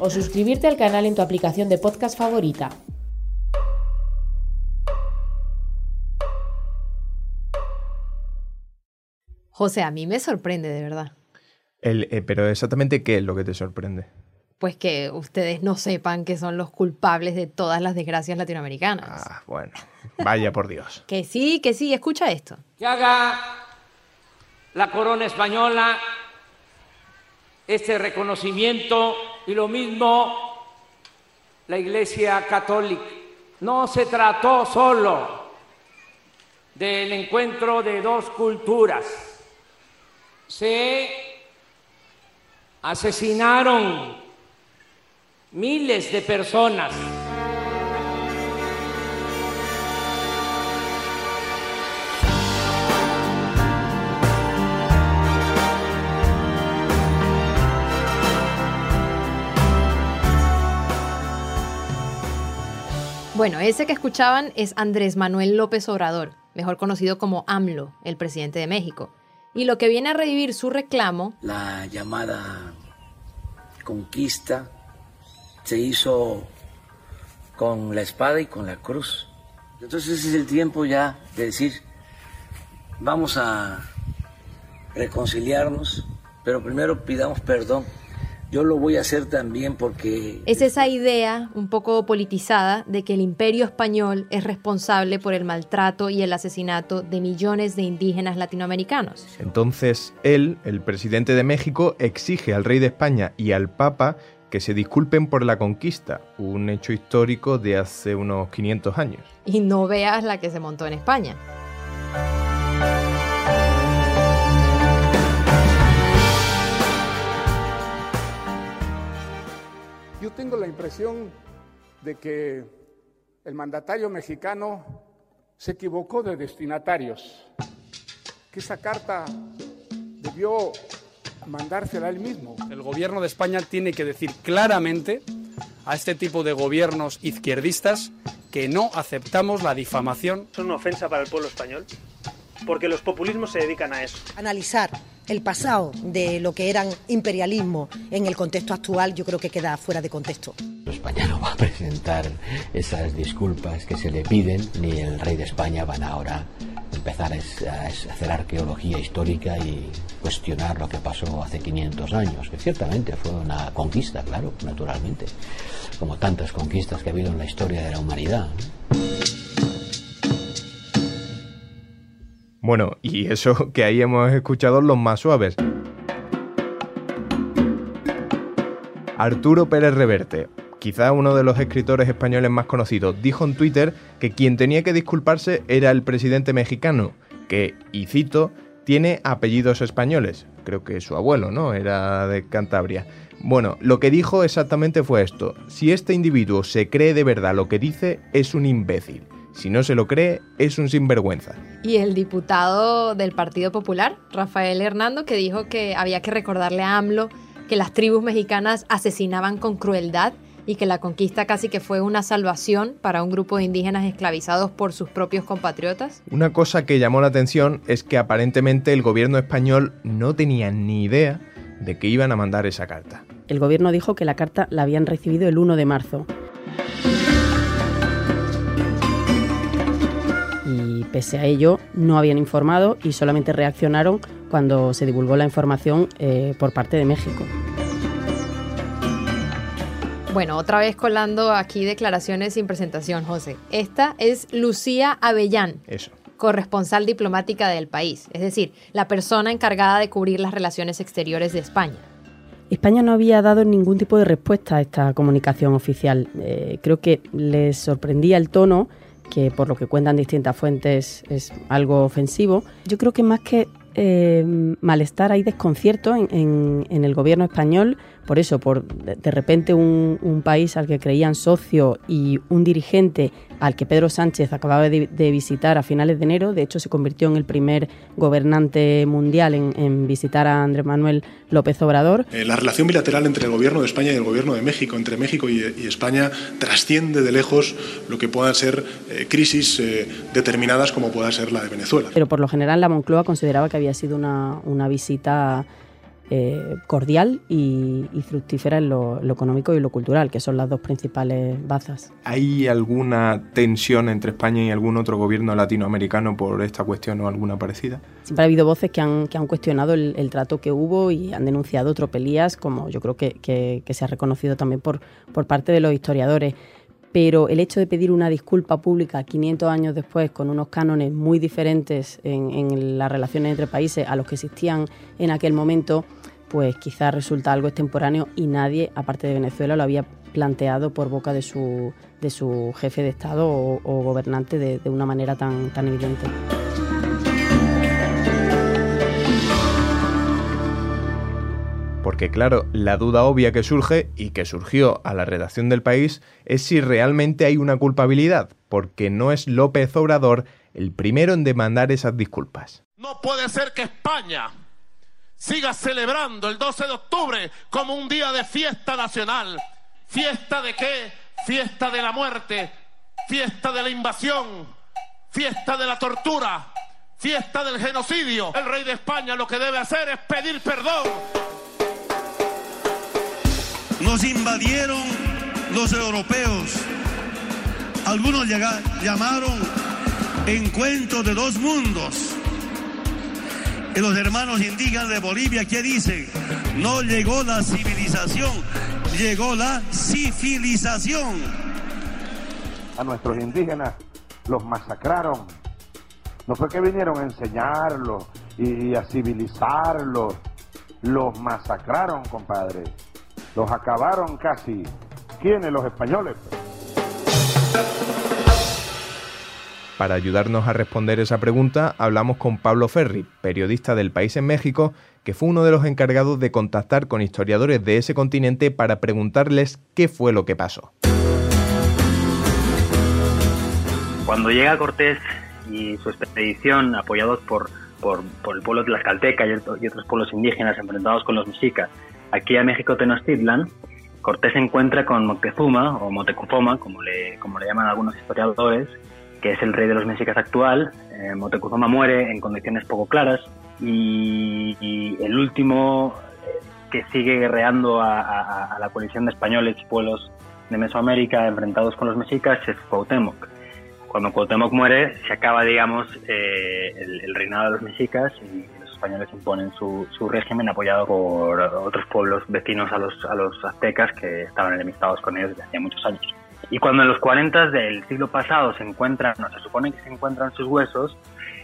O suscribirte al canal en tu aplicación de podcast favorita. José, a mí me sorprende de verdad. El, eh, pero exactamente qué es lo que te sorprende. Pues que ustedes no sepan que son los culpables de todas las desgracias latinoamericanas. Ah, bueno. Vaya por Dios. Que sí, que sí, escucha esto. que haga la corona española este reconocimiento y lo mismo la Iglesia Católica. No se trató solo del encuentro de dos culturas, se asesinaron miles de personas. Bueno, ese que escuchaban es Andrés Manuel López Obrador, mejor conocido como AMLO, el presidente de México. Y lo que viene a revivir su reclamo la llamada conquista se hizo con la espada y con la cruz. Entonces ese es el tiempo ya de decir, vamos a reconciliarnos, pero primero pidamos perdón. Yo lo voy a hacer también porque es esa idea un poco politizada de que el imperio español es responsable por el maltrato y el asesinato de millones de indígenas latinoamericanos. Entonces, él, el presidente de México, exige al rey de España y al papa que se disculpen por la conquista, un hecho histórico de hace unos 500 años. Y no veas la que se montó en España. Tengo la impresión de que el mandatario mexicano se equivocó de destinatarios, que esa carta debió mandársela él mismo. El gobierno de España tiene que decir claramente a este tipo de gobiernos izquierdistas que no aceptamos la difamación. Son una ofensa para el pueblo español, porque los populismos se dedican a eso. Analizar el pasado de lo que eran imperialismo en el contexto actual yo creo que queda fuera de contexto. España no va a presentar esas disculpas que se le piden, ni el rey de España van ahora empezar a hacer arqueología histórica y cuestionar lo que pasó hace 500 años, que ciertamente fue una conquista, claro, naturalmente, como tantas conquistas que ha habido en la historia de la humanidad. Bueno, y eso que ahí hemos escuchado los más suaves. Arturo Pérez Reverte, quizá uno de los escritores españoles más conocidos, dijo en Twitter que quien tenía que disculparse era el presidente mexicano, que, y cito, tiene apellidos españoles. Creo que su abuelo, ¿no? Era de Cantabria. Bueno, lo que dijo exactamente fue esto. Si este individuo se cree de verdad lo que dice, es un imbécil. Si no se lo cree, es un sinvergüenza. Y el diputado del Partido Popular, Rafael Hernando, que dijo que había que recordarle a AMLO que las tribus mexicanas asesinaban con crueldad y que la conquista casi que fue una salvación para un grupo de indígenas esclavizados por sus propios compatriotas. Una cosa que llamó la atención es que aparentemente el gobierno español no tenía ni idea de que iban a mandar esa carta. El gobierno dijo que la carta la habían recibido el 1 de marzo. Pese a ello, no habían informado y solamente reaccionaron cuando se divulgó la información eh, por parte de México. Bueno, otra vez colando aquí declaraciones sin presentación, José. Esta es Lucía Avellán. Eso. corresponsal diplomática del país, es decir, la persona encargada de cubrir las relaciones exteriores de España. España no había dado ningún tipo de respuesta a esta comunicación oficial. Eh, creo que les sorprendía el tono que por lo que cuentan distintas fuentes es algo ofensivo. Yo creo que más que eh, malestar, hay desconcierto en, el gobierno español, por eso, por de, repente un, un, país al que creían socio y un dirigente al que Pedro Sánchez acababa de, visitar a finales de enero. De hecho, se convirtió en el primer gobernante mundial en, visitar a Andrés Manuel López Obrador. Eh, la relación bilateral entre el gobierno de España y el gobierno de México, entre México y, España, trasciende de lejos lo que puedan ser eh, crisis eh, determinadas como pueda ser la de Venezuela. Pero por lo general la Moncloa consideraba que había sido una, una visita eh, cordial y, fructífera en lo, económico y lo cultural, que son las dos principales bazas. ¿Hay alguna tensión entre España y algún otro gobierno latinoamericano por esta cuestión o alguna parecida? Siempre ha habido voces que han, que han cuestionado el, trato que hubo y han denunciado tropelías, como yo creo que, que, se ha reconocido también por, por parte de los historiadores pero el hecho de pedir una disculpa pública 500 años después con unos cánones muy diferentes en, en, las relaciones entre países a los que existían en aquel momento, pues quizás resulta algo extemporáneo y nadie, aparte de Venezuela, lo había planteado por boca de su, de su jefe de Estado o, gobernante de, una manera tan, tan evidente. Porque claro, la duda obvia que surge y que surgió a la redacción del país es si realmente hay una culpabilidad, porque no es López Obrador el primero en demandar esas disculpas. No puede ser que España siga celebrando el 12 de octubre como un día de fiesta nacional. ¿Fiesta de qué? Fiesta de la muerte, fiesta de la invasión, fiesta de la tortura, fiesta del genocidio. El rey de España lo que debe hacer es pedir perdón. Nos invadieron los europeos. Algunos llamaron encuentro de dos mundos y los hermanos indígenas de Bolivia, ¿qué dicen? No llegó la civilización, llegó la civilización. A nuestros indígenas los masacraron. No fue que vinieron a enseñarlos y a civilizarlos. Los masacraron, compadre. Los acabaron casi. ¿Quiénes? Los españoles. Para ayudarnos a responder esa pregunta, hablamos con Pablo Ferri, periodista del País en México, que fue uno de los encargados de contactar con historiadores de ese continente para preguntarles qué fue lo que pasó. Cuando llega Cortés y su expedición, apoyados por, por, el pueblo Tlaxcalteca y, otros pueblos indígenas enfrentados con los mexicas, aquí a México Tenochtitlan, Cortés se encuentra con Moctezuma, o Motecuzoma, como le, como le llaman algunos historiadores, que es el rey de los mexicas actual. Eh, Motecuzoma muere en condiciones poco claras y, el último eh, que sigue guerreando a, la coalición de españoles y pueblos de Mesoamérica enfrentados con los mexicas es Cuauhtémoc. Cuando Cuauhtémoc muere se acaba, digamos, eh, el, reinado de los mexicas y los españoles imponen su, su, régimen apoyado por otros pueblos vecinos a los, a los aztecas que estaban enemistados con ellos desde hacía muchos años. Y cuando en los 40 del siglo pasado se encuentran, no, se supone que se encuentran sus huesos,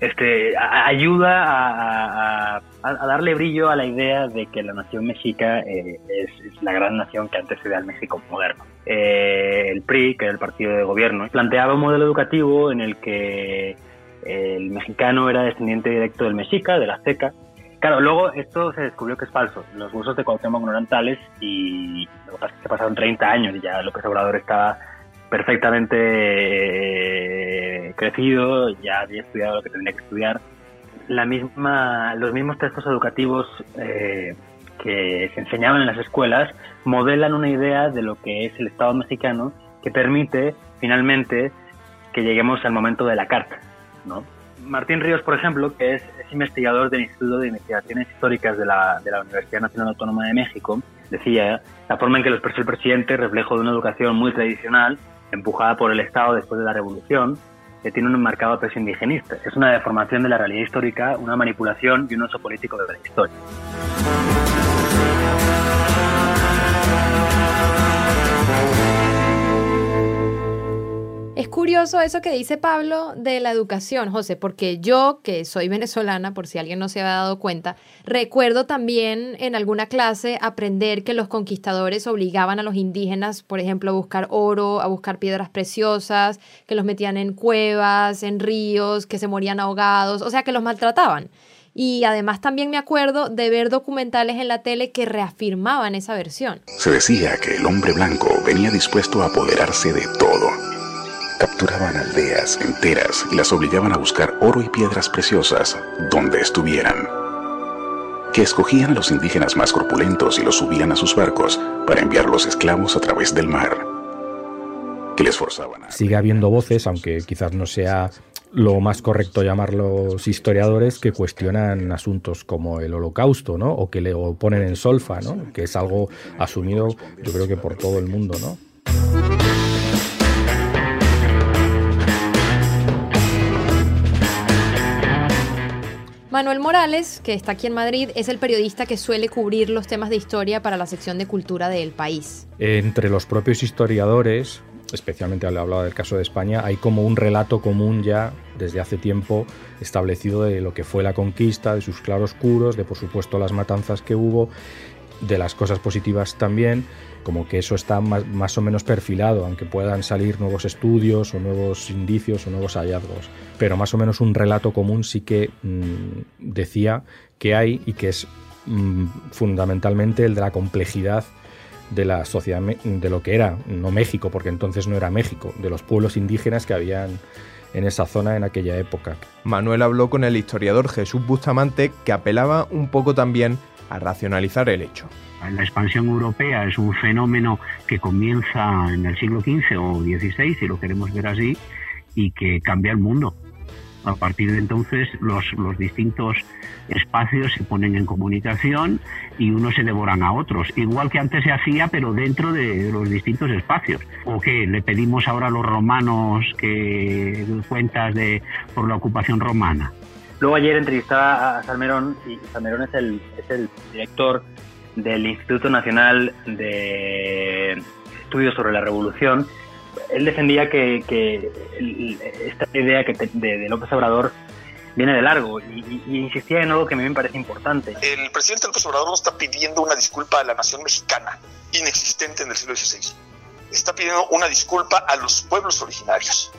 este, ayuda a, darle brillo a la idea de que la nación mexica eh, es, la gran nación que antecede al México moderno. Eh, el PRI, que era el partido de gobierno, planteaba un modelo educativo en el que el mexicano era descendiente directo del mexica, del azteca, Claro, luego esto se descubrió que es falso. Los huesos de Cuauhtémoc no eran tales y lo que pasa es que pasaron 30 años y ya López Obrador estaba perfectamente eh, crecido, ya había estudiado lo que tenía que estudiar. La misma, los mismos textos educativos eh, que se enseñaban en las escuelas modelan una idea de lo que es el Estado mexicano que permite finalmente que lleguemos al momento de la carta, ¿no? Martín Ríos, por ejemplo, que es, investigador del Instituto de Investigaciones Históricas de la, de la, Universidad Nacional Autónoma de México, decía, la forma en que lo expresó el presidente reflejo de una educación muy tradicional, empujada por el Estado después de la Revolución, que tiene un marcado peso indigenista. Es una deformación de la realidad histórica, una manipulación y un uso político de la historia. Es curioso eso que dice Pablo de la educación, José, porque yo, que soy venezolana, por si alguien no se había dado cuenta, recuerdo también en alguna clase aprender que los conquistadores obligaban a los indígenas, por ejemplo, a buscar oro, a buscar piedras preciosas, que los metían en cuevas, en ríos, que se morían ahogados, o sea, que los maltrataban. Y además también me acuerdo de ver documentales en la tele que reafirmaban esa versión. Se decía que el hombre blanco venía dispuesto a apoderarse de todo. Capturaban aldeas enteras y las obligaban a buscar oro y piedras preciosas donde estuvieran. Que escogían a los indígenas más corpulentos y los subían a sus barcos para enviar los esclavos a través del mar. Que les forzaban a... Sigue habiendo voces, aunque quizás no sea lo más correcto llamarlos historiadores que cuestionan asuntos como el holocausto, ¿no? O que le ponen en solfa, ¿no? Que es algo asumido, yo creo que por todo el mundo, ¿no? Manuel Morales, que está aquí en Madrid, es el periodista que suele cubrir los temas de historia para la sección de cultura del país. Entre los propios historiadores, especialmente al hablar del caso de España, hay como un relato común ya desde hace tiempo establecido de lo que fue la conquista, de sus claroscuros, de por supuesto las matanzas que hubo, de las cosas positivas también, como que eso está más, o menos perfilado, aunque puedan salir nuevos estudios o nuevos indicios o nuevos hallazgos. Pero más o menos un relato común sí que mm, decía que hay y que es mm, fundamentalmente el de la complejidad de la sociedad, de lo que era, no México, porque entonces no era México, de los pueblos indígenas que habían en esa zona en aquella época. Manuel habló con el historiador Jesús Bustamante, que apelaba un poco también a racionalizar el hecho. La expansión europea es un fenómeno que comienza en el siglo XV o XVI, si lo queremos ver así, y que cambia el mundo. A partir de entonces los, los distintos espacios se ponen en comunicación y unos se devoran a otros, igual que antes se hacía, pero dentro de los distintos espacios. ¿O qué? ¿Le pedimos ahora a los romanos que cuentas de por la ocupación romana? Luego ayer entrevistaba a Salmerón y Salmerón es el, es el director del Instituto Nacional de Estudios sobre la Revolución. Él defendía que, esta idea que de, López Obrador viene de largo y, insistía en algo que a mí me parece importante. El presidente López Obrador no está pidiendo una disculpa a la nación mexicana, inexistente en el siglo XVI. Está pidiendo una disculpa a los pueblos originarios,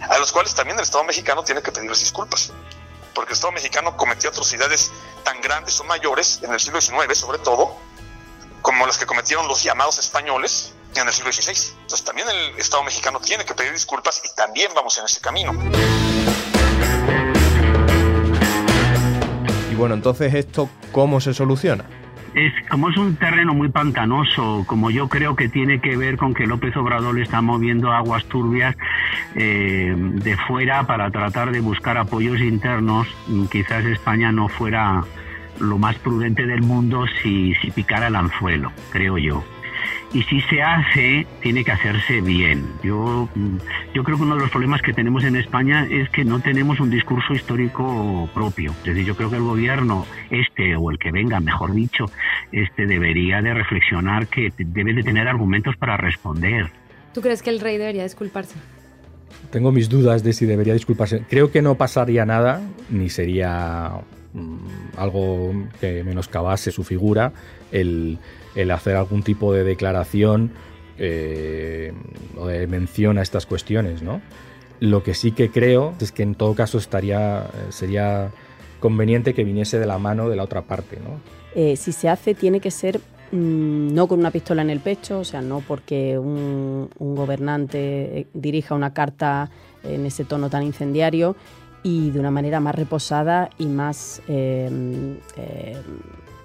a los cuales también el Estado mexicano tiene que pedirles disculpas porque el Estado mexicano cometió atrocidades tan grandes o mayores en el siglo XIX, sobre todo, como las que cometieron los llamados españoles en el siglo XVI. Entonces también el Estado mexicano tiene que pedir disculpas y también vamos en ese camino. Y bueno, entonces esto, ¿cómo se soluciona? Es como es un terreno muy pantanoso, como yo creo que tiene que ver con que López Obrador le está moviendo aguas turbias eh, de fuera para tratar de buscar apoyos internos, quizás España no fuera lo más prudente del mundo si, si picara el anzuelo, creo yo y si se hace, tiene que hacerse bien. Yo, mm, yo creo que uno de los problemas que tenemos en España es que no tenemos un discurso histórico propio. Es decir, yo creo que el gobierno, este o el que venga, mejor dicho, este debería de reflexionar que debe de tener argumentos para responder. ¿Tú crees que el rey debería disculparse? Tengo mis dudas de si debería disculparse. Creo que no pasaría nada, ni sería mm, algo que menoscabase su figura el el hacer algún tipo de declaración eh, o de mención a estas cuestiones, ¿no? Lo que sí que creo es que en todo caso estaría, sería conveniente que viniese de la mano de la otra parte, ¿no? Eh, si se hace tiene que ser mm, no con una pistola en el pecho, o sea, no porque un, gobernante dirija una carta en ese tono tan incendiario y de una manera más reposada y más eh,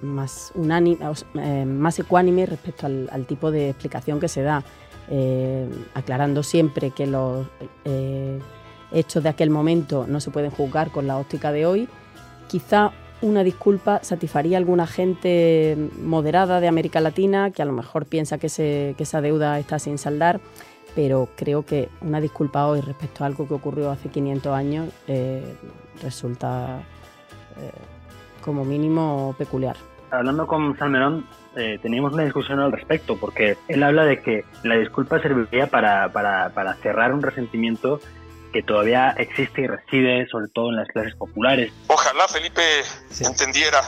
más, unánime, eh, más ecuánime respecto al, tipo de explicación que se da, eh, aclarando siempre que los eh, hechos de aquel momento no se pueden juzgar con la óptica de hoy. Quizá una disculpa satisfaría a alguna gente moderada de América Latina que a lo mejor piensa que, que esa deuda está sin saldar, pero creo que una disculpa hoy respecto a algo que ocurrió hace 500 años resulta como mínimo peculiar. hablando con Salmerón, eh, teníamos una discusión al respecto, porque él habla de que la disculpa serviría para, para, para cerrar un resentimiento que todavía existe y reside, sobre todo en las clases populares. Ojalá Felipe entendiera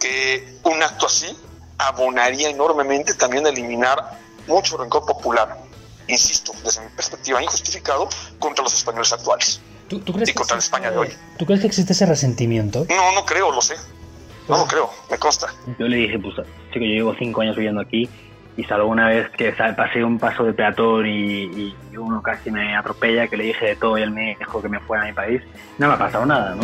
que un acto así abonaría enormemente también a eliminar mucho rencor popular, insisto, desde mi perspectiva injustificado, contra los españoles actuales. ¿Tú, tú crees y contra la España de hoy. ¿Tú crees que existe ese resentimiento? No, no creo, lo sé. No lo creo, me consta. Yo le dije, pues, chico, yo llevo cinco años viviendo aquí y salvo una vez que pasé un paso de peatón y, y, uno casi me atropella, que le dije de todo y él me dijo que me fuera a mi país, no me ha pasado nada, ¿no?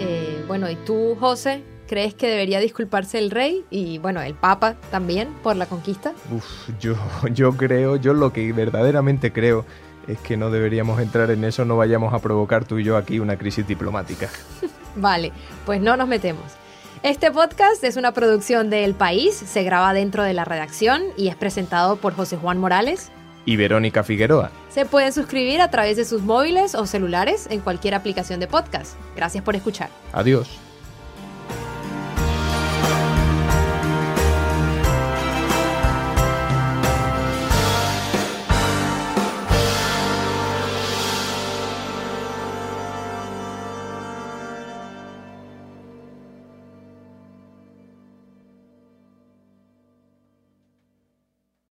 Eh, bueno, ¿y tú, José? ¿Crees que debería disculparse el rey y, bueno, el papa también por la conquista? Uf, yo, yo creo, yo lo que verdaderamente creo es que no deberíamos entrar en eso, no vayamos a provocar tú y yo aquí una crisis diplomática. vale, pues no nos metemos. Este podcast es una producción de El País, se graba dentro de la redacción y es presentado por José Juan Morales y Verónica Figueroa. Se pueden suscribir a través de sus móviles o celulares en cualquier aplicación de podcast. Gracias por escuchar. Adiós.